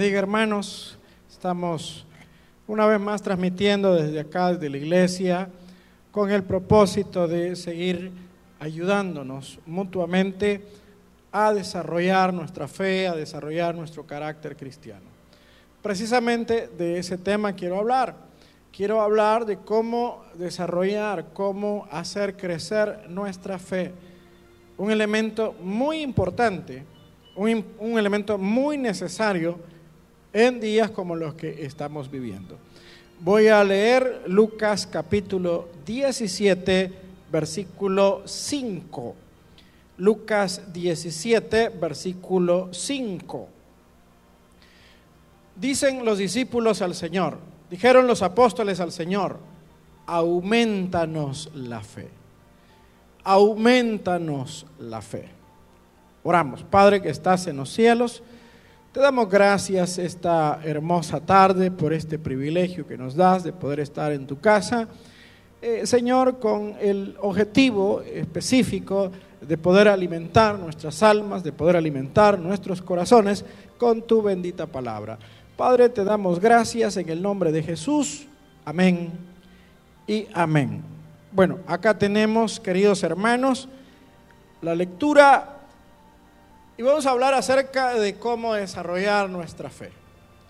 bendiga hermanos. Estamos una vez más transmitiendo desde acá, desde la iglesia, con el propósito de seguir ayudándonos mutuamente a desarrollar nuestra fe, a desarrollar nuestro carácter cristiano. Precisamente de ese tema quiero hablar. Quiero hablar de cómo desarrollar, cómo hacer crecer nuestra fe. Un elemento muy importante, un, un elemento muy necesario en días como los que estamos viviendo. Voy a leer Lucas capítulo 17, versículo 5. Lucas 17, versículo 5. Dicen los discípulos al Señor, dijeron los apóstoles al Señor, aumentanos la fe, aumentanos la fe. Oramos, Padre que estás en los cielos, te damos gracias esta hermosa tarde por este privilegio que nos das de poder estar en tu casa. Eh, Señor, con el objetivo específico de poder alimentar nuestras almas, de poder alimentar nuestros corazones con tu bendita palabra. Padre, te damos gracias en el nombre de Jesús. Amén y amén. Bueno, acá tenemos, queridos hermanos, la lectura y vamos a hablar acerca de cómo desarrollar nuestra fe.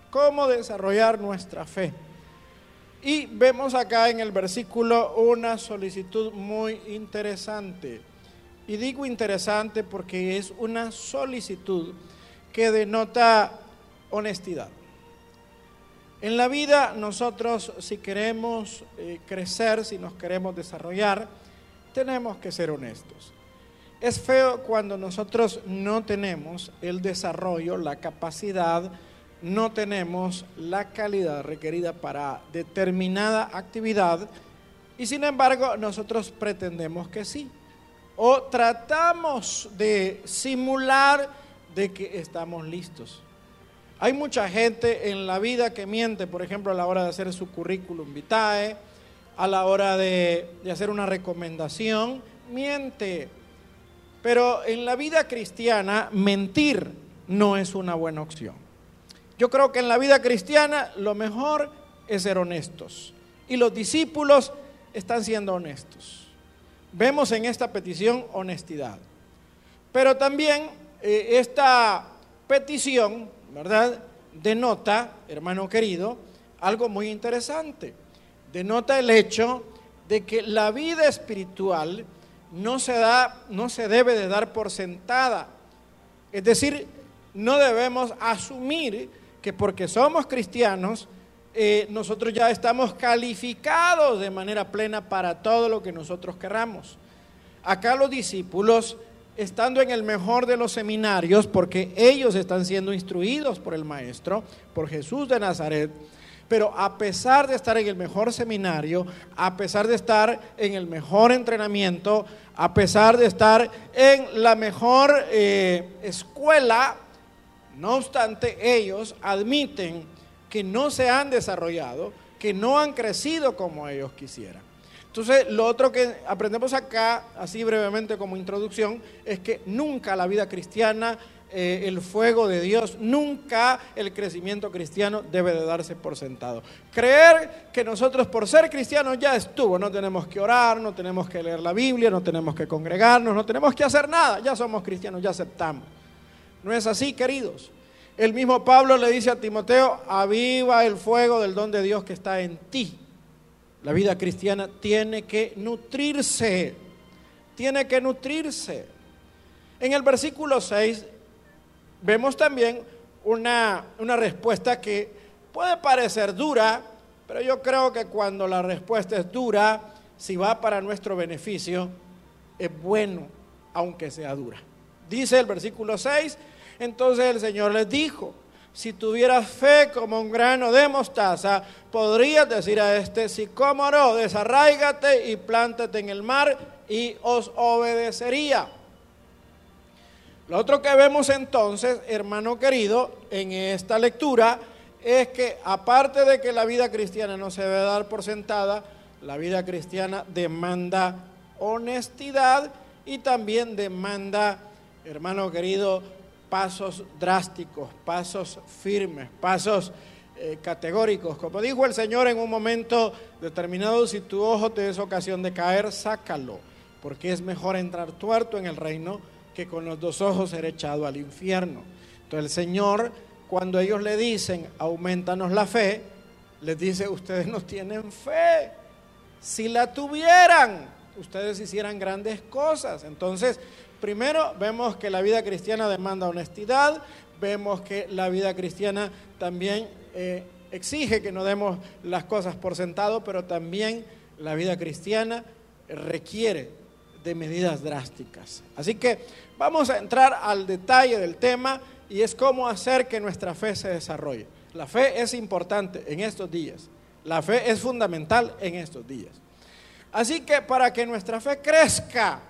Cómo desarrollar nuestra fe. Y vemos acá en el versículo una solicitud muy interesante. Y digo interesante porque es una solicitud que denota honestidad. En la vida nosotros si queremos eh, crecer, si nos queremos desarrollar, tenemos que ser honestos. Es feo cuando nosotros no tenemos el desarrollo, la capacidad, no tenemos la calidad requerida para determinada actividad y sin embargo nosotros pretendemos que sí. O tratamos de simular de que estamos listos. Hay mucha gente en la vida que miente, por ejemplo, a la hora de hacer su currículum vitae, a la hora de, de hacer una recomendación, miente pero en la vida cristiana, mentir no es una buena opción. Yo creo que en la vida cristiana lo mejor es ser honestos. Y los discípulos están siendo honestos. Vemos en esta petición honestidad. Pero también eh, esta petición, ¿verdad? Denota, hermano querido, algo muy interesante. Denota el hecho de que la vida espiritual no se da, no se debe de dar por sentada. Es decir, no debemos asumir que porque somos cristianos, eh, nosotros ya estamos calificados de manera plena para todo lo que nosotros querramos. Acá los discípulos, estando en el mejor de los seminarios, porque ellos están siendo instruidos por el Maestro, por Jesús de Nazaret, pero a pesar de estar en el mejor seminario, a pesar de estar en el mejor entrenamiento, a pesar de estar en la mejor eh, escuela, no obstante, ellos admiten que no se han desarrollado, que no han crecido como ellos quisieran. Entonces, lo otro que aprendemos acá, así brevemente como introducción, es que nunca la vida cristiana eh, el fuego de Dios, nunca el crecimiento cristiano debe de darse por sentado. Creer que nosotros por ser cristianos ya estuvo, no tenemos que orar, no tenemos que leer la Biblia, no tenemos que congregarnos, no tenemos que hacer nada, ya somos cristianos, ya aceptamos. No es así, queridos. El mismo Pablo le dice a Timoteo, aviva el fuego del don de Dios que está en ti. La vida cristiana tiene que nutrirse, tiene que nutrirse. En el versículo 6 vemos también una, respuesta que puede parecer dura, pero yo creo que cuando la respuesta es dura, si va para nuestro beneficio, es bueno, aunque sea dura. Dice el versículo 6, entonces el Señor les dijo, si tuvieras fe como un grano de mostaza, podrías decir a este sicómoro, desarráigate y plántate en el mar y os obedecería. Lo otro que vemos entonces, hermano querido, en esta lectura es que aparte de que la vida cristiana no se debe dar por sentada, la vida cristiana demanda honestidad y también demanda, hermano querido, pasos drásticos, pasos firmes, pasos eh, categóricos. Como dijo el Señor en un momento determinado, si tu ojo te es ocasión de caer, sácalo, porque es mejor entrar tuerto en el reino que con los dos ojos ser echado al infierno. Entonces el Señor, cuando ellos le dicen, aumentanos la fe, les dice, ustedes no tienen fe. Si la tuvieran, ustedes hicieran grandes cosas. Entonces, primero vemos que la vida cristiana demanda honestidad, vemos que la vida cristiana también eh, exige que no demos las cosas por sentado, pero también la vida cristiana requiere de medidas drásticas. Así que vamos a entrar al detalle del tema y es cómo hacer que nuestra fe se desarrolle. La fe es importante en estos días. La fe es fundamental en estos días. Así que para que nuestra fe crezca,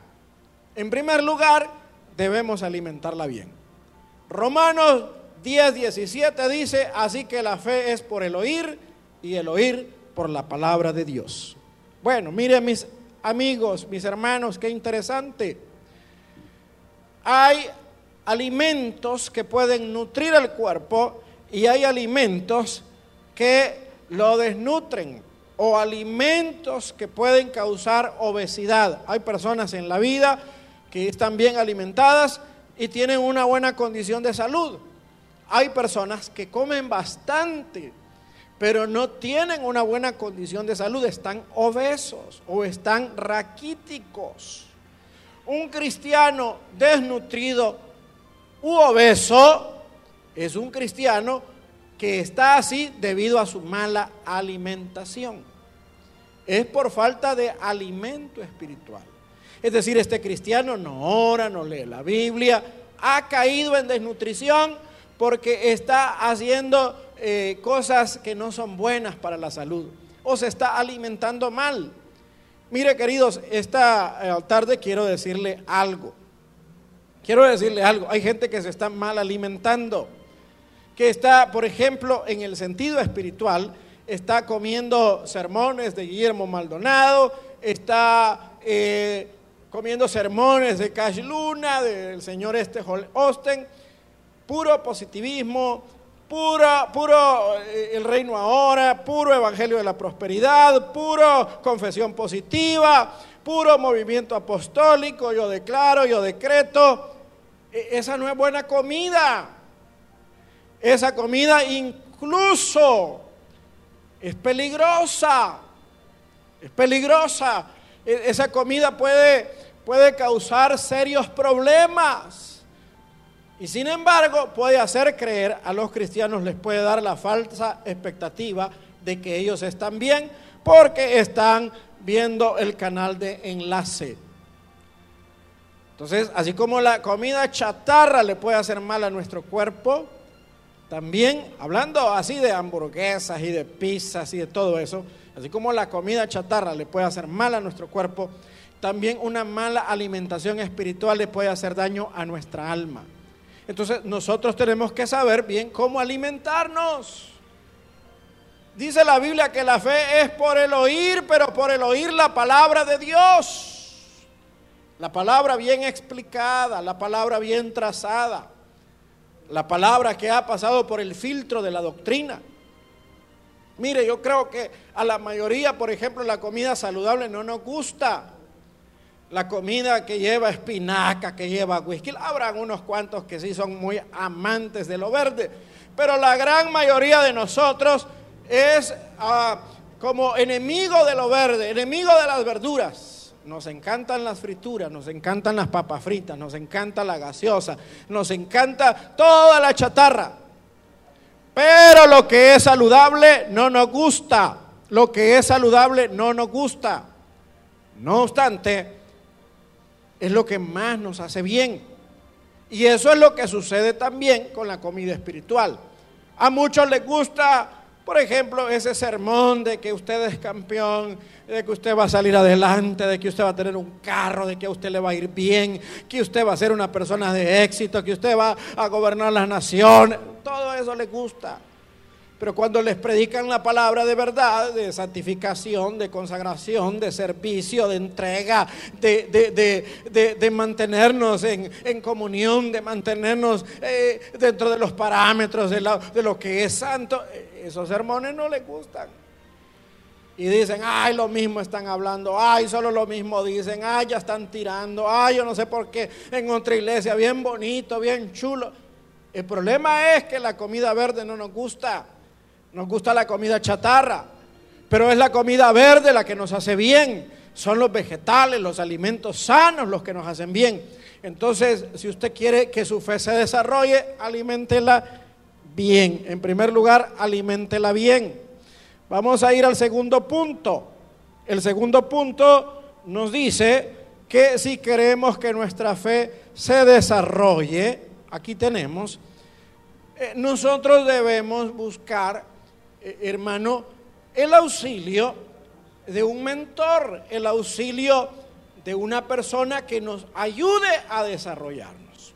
en primer lugar, debemos alimentarla bien. Romanos 10, 17 dice, así que la fe es por el oír y el oír por la palabra de Dios. Bueno, miren mis amigos, mis hermanos, qué interesante. Hay alimentos que pueden nutrir el cuerpo y hay alimentos que lo desnutren o alimentos que pueden causar obesidad. Hay personas en la vida que están bien alimentadas y tienen una buena condición de salud. Hay personas que comen bastante, pero no tienen una buena condición de salud, están obesos o están raquíticos. Un cristiano desnutrido u obeso es un cristiano que está así debido a su mala alimentación. Es por falta de alimento espiritual. Es decir, este cristiano no ora, no lee la Biblia, ha caído en desnutrición porque está haciendo eh, cosas que no son buenas para la salud o se está alimentando mal. Mire, queridos, esta eh, tarde quiero decirle algo. Quiero decirle algo. Hay gente que se está mal alimentando, que está, por ejemplo, en el sentido espiritual, está comiendo sermones de Guillermo Maldonado, está eh, comiendo sermones de Cash Luna, del señor este Osten, puro positivismo, puro, puro eh, el reino ahora, puro evangelio de la prosperidad, puro confesión positiva, puro movimiento apostólico, yo declaro, yo decreto. E, esa no es buena comida. Esa comida incluso es peligrosa. Es peligrosa. E, esa comida puede, puede causar serios problemas. Y sin embargo puede hacer creer a los cristianos, les puede dar la falsa expectativa de que ellos están bien porque están viendo el canal de enlace. Entonces, así como la comida chatarra le puede hacer mal a nuestro cuerpo, también hablando así de hamburguesas y de pizzas y de todo eso, Así como la comida chatarra le puede hacer mal a nuestro cuerpo, también una mala alimentación espiritual le puede hacer daño a nuestra alma. Entonces nosotros tenemos que saber bien cómo alimentarnos. Dice la Biblia que la fe es por el oír, pero por el oír la palabra de Dios. La palabra bien explicada, la palabra bien trazada, la palabra que ha pasado por el filtro de la doctrina. Mire, yo creo que a la mayoría, por ejemplo, la comida saludable no nos gusta. La comida que lleva espinaca, que lleva whisky. Habrán unos cuantos que sí son muy amantes de lo verde. Pero la gran mayoría de nosotros es ah, como enemigo de lo verde, enemigo de las verduras. Nos encantan las frituras, nos encantan las papas fritas, nos encanta la gaseosa, nos encanta toda la chatarra. Pero lo que es saludable no nos gusta. Lo que es saludable no nos gusta. No obstante, es lo que más nos hace bien. Y eso es lo que sucede también con la comida espiritual. A muchos les gusta, por ejemplo, ese sermón de que usted es campeón, de que usted va a salir adelante, de que usted va a tener un carro, de que a usted le va a ir bien, que usted va a ser una persona de éxito, que usted va a gobernar las naciones. Todo eso le gusta. Pero cuando les predican la palabra de verdad, de santificación, de consagración, de servicio, de entrega, de, mantenernos en, comunión, de mantenernos eh, dentro de los parámetros de, de lo que es santo, eh, esos sermones no les gustan. Y dicen, ay, lo mismo están hablando, ay, solo lo mismo dicen, ay, ya están tirando, ay, yo no sé por qué en otra iglesia, bien bonito, bien chulo. El problema es que la comida verde no nos gusta. Nos gusta la comida chatarra, pero es la comida verde la que nos hace bien. Son los vegetales, los alimentos sanos los que nos hacen bien. Entonces, si usted quiere que su fe se desarrolle, aliméntela bien. En primer lugar, aliméntela bien. Vamos a ir al segundo punto. El segundo punto nos dice que si queremos que nuestra fe se desarrolle, aquí tenemos, eh, nosotros debemos buscar eh, hermano, el auxilio de un mentor, el auxilio de una persona que nos ayude a desarrollarnos.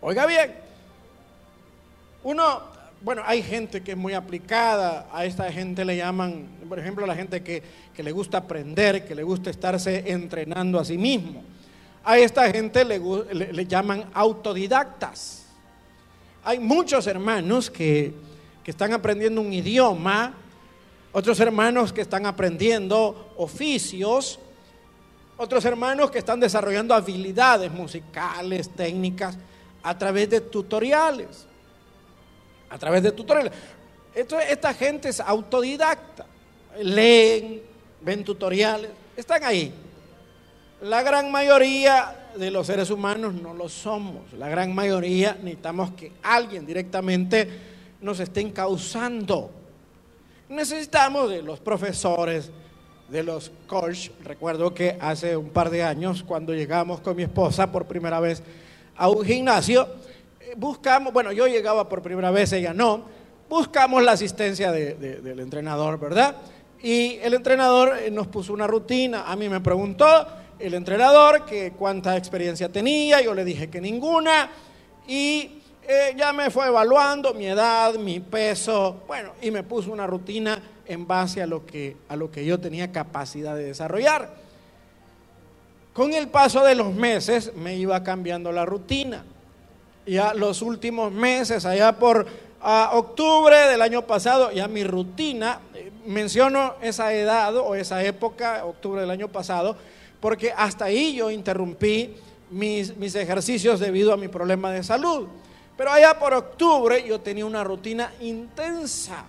Oiga bien, uno, bueno, hay gente que es muy aplicada, a esta gente le llaman, por ejemplo, la gente que, le gusta aprender, que le gusta estarse entrenando a sí mismo. A esta gente le, le llaman autodidactas. Hay muchos hermanos que que están aprendiendo un idioma, otros hermanos que están aprendiendo oficios, otros hermanos que están desarrollando habilidades musicales, técnicas, a través de tutoriales. A través de tutoriales. esta gente es autodidacta. Leen, ven tutoriales, están ahí. La gran mayoría de los seres humanos no lo somos. La gran mayoría necesitamos que alguien directamente nos estén causando. Necesitamos de los profesores, de los coach. Recuerdo que hace un par de años, cuando llegamos con mi esposa por primera vez a un gimnasio, eh, buscamos, bueno, yo llegaba por primera vez, ella no, buscamos la asistencia del entrenador, ¿verdad? Y el entrenador eh, nos puso una rutina, a mí me preguntó el entrenador que cuánta experiencia tenía, yo le dije que ninguna, y eh, ya me fue evaluando mi edad, mi peso, bueno, y me puso una rutina en base a lo que, a lo que yo tenía capacidad de desarrollar. Con el paso de los meses me iba cambiando la rutina. Ya los últimos meses, allá por octubre del año pasado, ya mi rutina, eh, menciono esa edad o esa época, octubre del año pasado, porque hasta ahí yo interrumpí mis, mis ejercicios debido a mi problema de salud. Pero allá por octubre yo tenía una rutina intensa.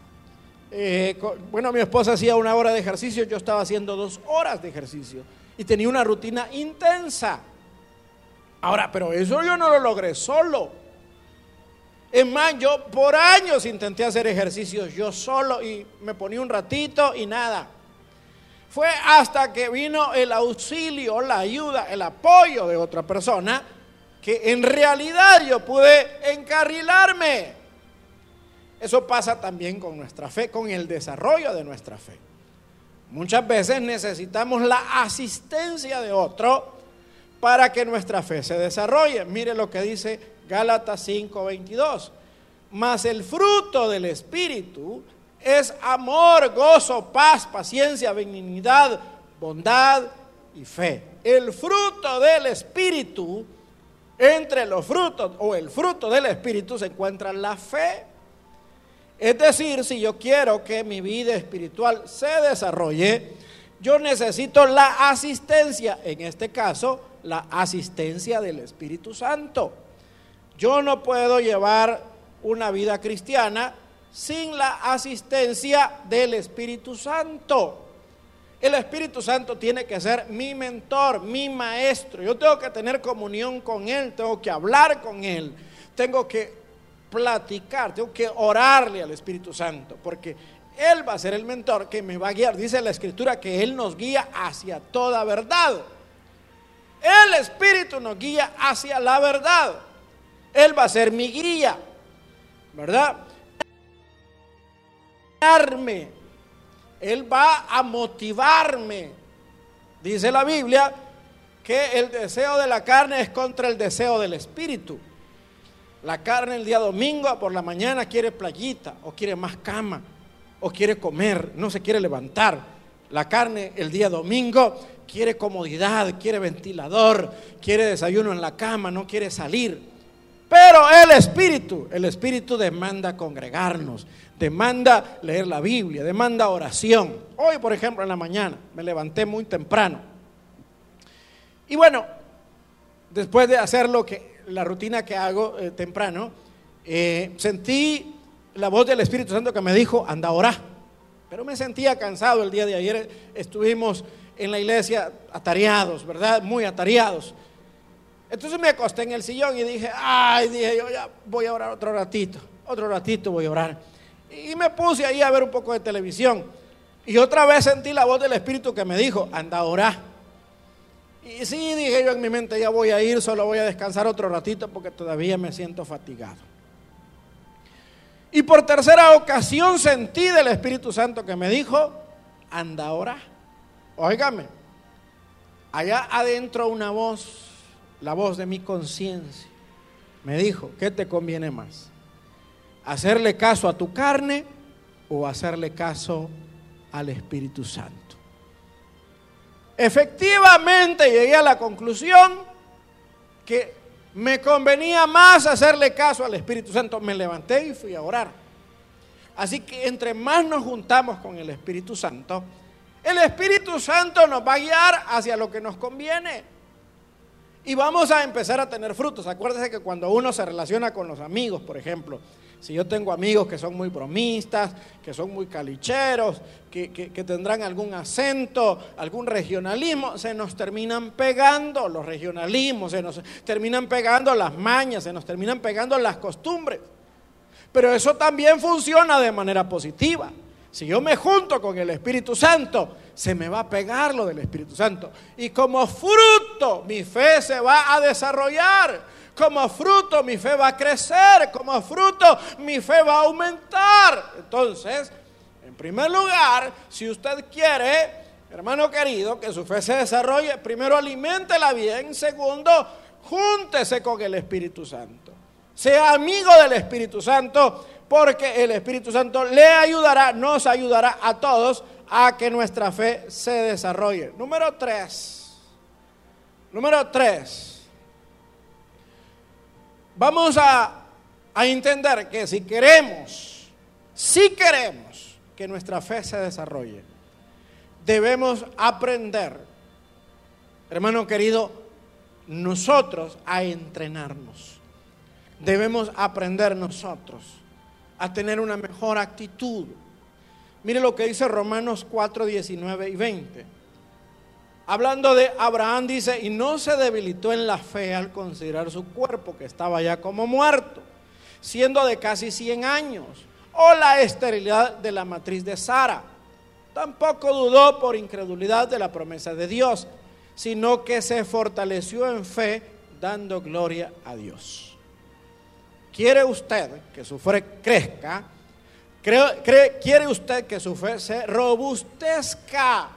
Eh, bueno, mi esposa hacía una hora de ejercicio, yo estaba haciendo dos horas de ejercicio y tenía una rutina intensa. Ahora, pero eso yo no lo logré solo. Es más, yo por años intenté hacer ejercicios yo solo y me ponía un ratito y nada. Fue hasta que vino el auxilio, la ayuda, el apoyo de otra persona que en realidad yo pude encarrilarme. Eso pasa también con nuestra fe, con el desarrollo de nuestra fe. Muchas veces necesitamos la asistencia de otro para que nuestra fe se desarrolle. Mire lo que dice Gálatas 5:22. Mas el fruto del Espíritu es amor, gozo, paz, paciencia, benignidad, bondad y fe. El fruto del Espíritu entre los frutos o el fruto del Espíritu se encuentra la fe. Es decir, si yo quiero que mi vida espiritual se desarrolle, yo necesito la asistencia, en este caso, la asistencia del Espíritu Santo. Yo no puedo llevar una vida cristiana sin la asistencia del Espíritu Santo. El Espíritu Santo tiene que ser mi mentor, mi maestro. Yo tengo que tener comunión con Él, tengo que hablar con Él, tengo que platicar, tengo que orarle al Espíritu Santo, porque Él va a ser el mentor que me va a guiar. Dice la Escritura que Él nos guía hacia toda verdad. El Espíritu nos guía hacia la verdad. Él va a ser mi guía, ¿verdad? Él va a motivarme. Dice la Biblia que el deseo de la carne es contra el deseo del espíritu. La carne el día domingo por la mañana quiere playita o quiere más cama o quiere comer, no se quiere levantar. La carne el día domingo quiere comodidad, quiere ventilador, quiere desayuno en la cama, no quiere salir. Pero el Espíritu, el Espíritu demanda congregarnos, demanda leer la Biblia, demanda oración. Hoy, por ejemplo, en la mañana me levanté muy temprano. Y bueno, después de hacer lo que, la rutina que hago eh, temprano, eh, sentí la voz del Espíritu Santo que me dijo, anda a Pero me sentía cansado el día de ayer. Estuvimos en la iglesia atareados, ¿verdad? Muy atareados. Entonces me acosté en el sillón y dije, ay, dije yo ya voy a orar otro ratito, otro ratito voy a orar. Y me puse ahí a ver un poco de televisión. Y otra vez sentí la voz del Espíritu que me dijo, anda a orar. Y sí, dije yo en mi mente, ya voy a ir, solo voy a descansar otro ratito porque todavía me siento fatigado. Y por tercera ocasión sentí del Espíritu Santo que me dijo, anda a orar. Óigame, allá adentro una voz, la voz de mi conciencia, me dijo, ¿qué te conviene más? ¿Hacerle caso a tu carne o hacerle caso al Espíritu Santo? Efectivamente llegué a la conclusión que me convenía más hacerle caso al Espíritu Santo. Me levanté y fui a orar. Así que entre más nos juntamos con el Espíritu Santo, el Espíritu Santo nos va a guiar hacia lo que nos conviene. Y vamos a empezar a tener frutos. Acuérdese que cuando uno se relaciona con los amigos, por ejemplo, si yo tengo amigos que son muy bromistas, que son muy calicheros, que, que, tendrán algún acento, algún regionalismo, se nos terminan pegando los regionalismos, se nos terminan pegando las mañas, se nos terminan pegando las costumbres. Pero eso también funciona de manera positiva. Si yo me junto con el Espíritu Santo, se me va a pegar lo del Espíritu Santo. Y como fruto, mi fe se va a desarrollar. Como fruto, mi fe va a crecer. Como fruto, mi fe va a aumentar. Entonces, en primer lugar, si usted quiere, hermano querido, que su fe se desarrolle, primero aliméntela bien. Segundo, júntese con el Espíritu Santo. Sea amigo del Espíritu Santo porque el Espíritu Santo le ayudará, nos ayudará a todos a que nuestra fe se desarrolle. Número tres. Número tres. Vamos a, a entender que si queremos, si queremos que nuestra fe se desarrolle, debemos aprender, hermano querido, nosotros a entrenarnos. Debemos aprender nosotros a tener una mejor actitud. Mire lo que dice Romanos 4, 19 y 20. Hablando de Abraham dice, y no se debilitó en la fe al considerar su cuerpo que estaba ya como muerto, siendo de casi 100 años, o la esterilidad de la matriz de Sara. Tampoco dudó por incredulidad de la promesa de Dios, sino que se fortaleció en fe dando gloria a Dios. ¿Quiere usted que su fe crezca? ¿Quiere usted que su fe se robustezca?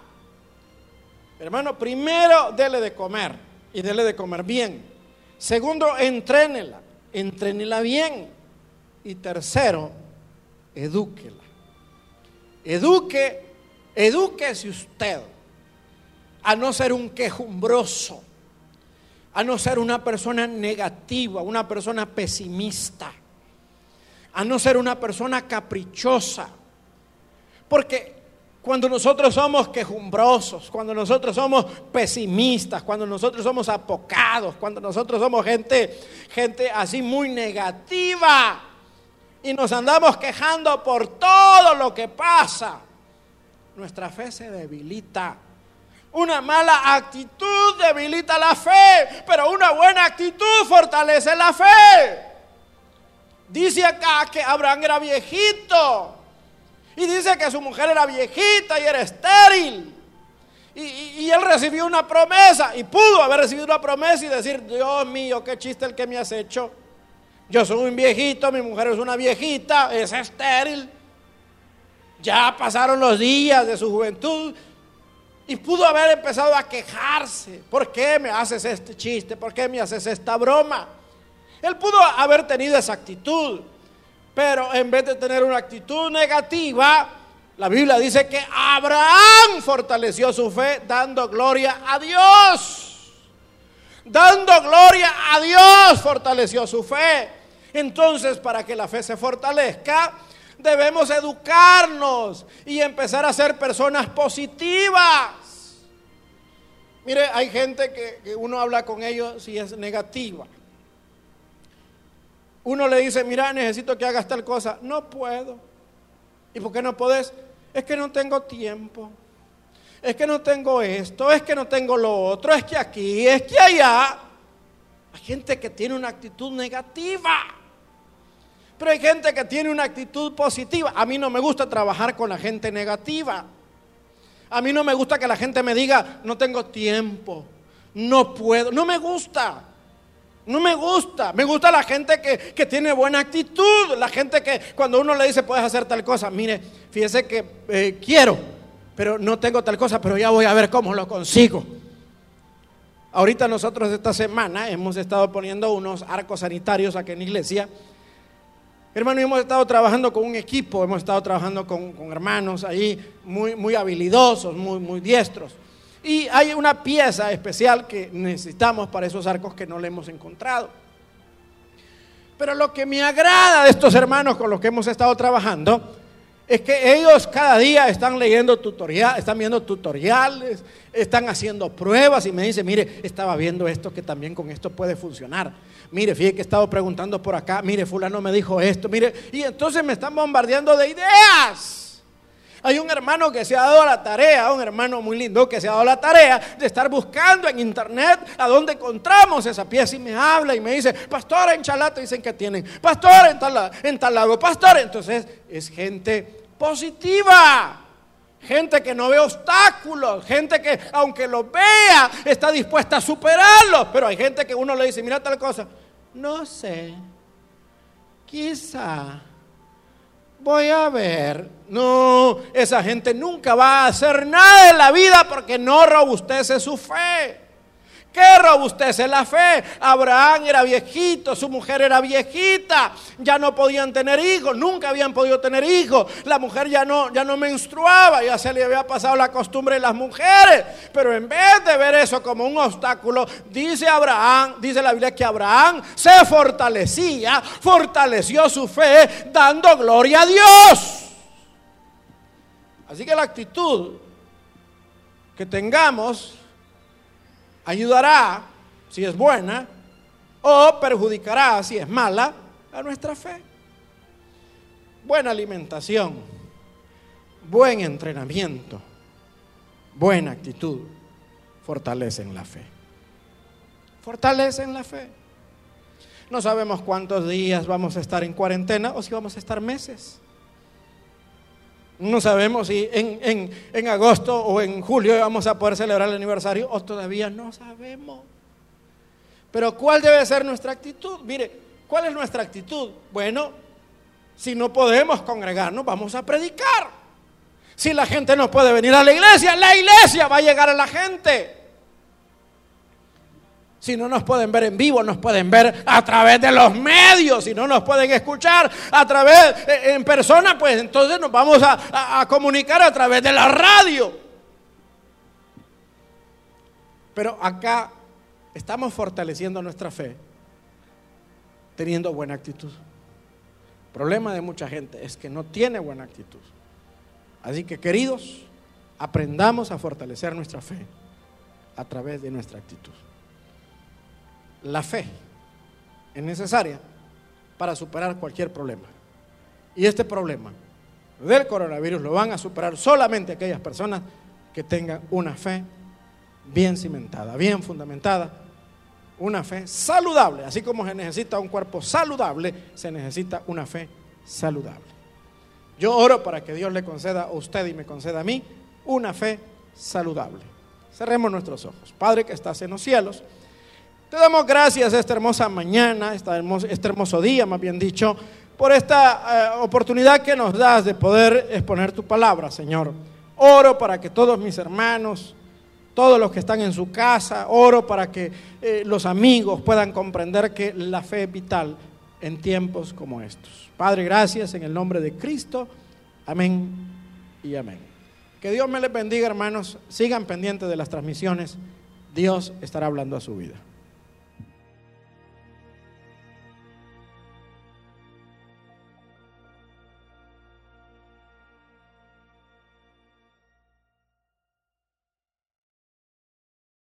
Hermano, primero dele de comer y dele de comer bien. Segundo, entrénela, entrénela bien. Y tercero, edúquela. Eduque, edúquese usted a no ser un quejumbroso a no ser una persona negativa, una persona pesimista, a no ser una persona caprichosa. Porque cuando nosotros somos quejumbrosos, cuando nosotros somos pesimistas, cuando nosotros somos apocados, cuando nosotros somos gente, gente así muy negativa y nos andamos quejando por todo lo que pasa, nuestra fe se debilita. Una mala actitud debilita la fe, pero una buena actitud fortalece la fe. Dice acá que Abraham era viejito. Y dice que su mujer era viejita y era estéril. Y, él recibió una promesa. Y pudo haber recibido una promesa y decir, Dios mío, qué chiste el que me has hecho. Yo soy un viejito, mi mujer es una viejita, es estéril. Ya pasaron los días de su juventud y pudo haber empezado a quejarse. ¿Por qué me haces este chiste? ¿Por qué me haces esta broma? Él pudo haber tenido esa actitud, pero en vez de tener una actitud negativa, la Biblia dice que Abraham fortaleció su fe dando gloria a Dios. Dando gloria a Dios fortaleció su fe. Entonces, para que la fe se fortalezca, debemos educarnos y empezar a ser personas positivas. Mire, hay gente que, uno habla con ellos si es negativa. Uno le dice, mira, necesito que hagas tal cosa. No puedo. ¿Y por qué no puedes? Es que no tengo tiempo. Es que no tengo esto, es que no tengo lo otro, es que aquí, es que allá. Hay gente que tiene una actitud negativa. Pero hay gente que tiene una actitud positiva. A mí no me gusta trabajar con la gente negativa. A mí no me gusta que la gente me diga, no tengo tiempo, no puedo. No me gusta. No me gusta. Me gusta la gente que, tiene buena actitud. La gente que cuando uno le dice, puedes hacer tal cosa. Mire, fíjese que eh, quiero, pero no tengo tal cosa, pero ya voy a ver cómo lo consigo. Ahorita nosotros esta semana hemos estado poniendo unos arcos sanitarios aquí en la iglesia Hermano, hemos estado trabajando con un equipo, hemos estado trabajando con, hermanos ahí muy, muy habilidosos, muy, muy diestros. Y hay una pieza especial que necesitamos para esos arcos que no le hemos encontrado. Pero lo que me agrada de estos hermanos con los que hemos estado trabajando es que ellos cada día están leyendo tutoriales, están viendo tutoriales, están haciendo pruebas y me dicen, mire, estaba viendo esto que también con esto puede funcionar. Mire, fíjate que he estado preguntando por acá, mire, fulano me dijo esto, mire, y entonces me están bombardeando de ideas. Hay un hermano que se ha dado la tarea, un hermano muy lindo que se ha dado la tarea de estar buscando en internet a dónde encontramos esa pieza y me habla y me dice, pastor en Chalata dicen que tienen, pastor en tal, en tal pastor. Entonces es gente positiva. Gente que no ve obstáculos, gente que aunque lo vea está dispuesta a superarlos, pero hay gente que uno le dice, mira tal cosa, no sé, quizá, voy a ver. No, esa gente nunca va a hacer nada en la vida porque no robustece su fe. ¿Qué robustece la fe? Abraham era viejito, su mujer era viejita, ya no podían tener hijos, nunca habían podido tener hijos. La mujer ya no, ya no menstruaba, ya se le había pasado la costumbre de las mujeres. Pero en vez de ver eso como un obstáculo, dice Abraham, dice la Biblia que Abraham se fortalecía, fortaleció su fe dando gloria a Dios. Así que la actitud que tengamos ayudará si es buena o perjudicará si es mala a nuestra fe. Buena alimentación, buen entrenamiento, buena actitud fortalecen la fe. Fortalecen la fe. No sabemos cuántos días vamos a estar en cuarentena o si vamos a estar meses. No sabemos si en, agosto o en julio vamos a poder celebrar el aniversario o todavía no sabemos. Pero ¿cuál debe ser nuestra actitud? Mire, ¿cuál es nuestra actitud? Bueno, si no podemos congregarnos, vamos a predicar. Si la gente no puede venir a la iglesia, la iglesia va a llegar a la gente. Si no nos pueden ver en vivo, nos pueden ver a través de los medios. Si no nos pueden escuchar a través, eh, en persona, pues entonces nos vamos a, comunicar a través de la radio. Pero acá estamos fortaleciendo nuestra fe, teniendo buena actitud. El problema de mucha gente es que no tiene buena actitud. Así que queridos, aprendamos a fortalecer nuestra fe a través de nuestra actitud la fe es necesaria para superar cualquier problema. Y este problema del coronavirus lo van a superar solamente aquellas personas que tengan una fe bien cimentada, bien fundamentada, una fe saludable. Así como se necesita un cuerpo saludable, se necesita una fe saludable. Yo oro para que Dios le conceda a usted y me conceda a mí una fe saludable. Cerremos nuestros ojos. Padre que estás en los cielos. Te damos gracias esta hermosa mañana, este hermoso día, más bien dicho, por esta eh, oportunidad que nos das de poder exponer tu palabra, Señor. Oro para que todos mis hermanos, todos los que están en su casa, oro para que eh, los amigos puedan comprender que la fe es vital en tiempos como estos. Padre, gracias en el nombre de Cristo. Amén y amén. Que Dios me les bendiga, hermanos. Sigan pendientes de las transmisiones. Dios estará hablando a su vida.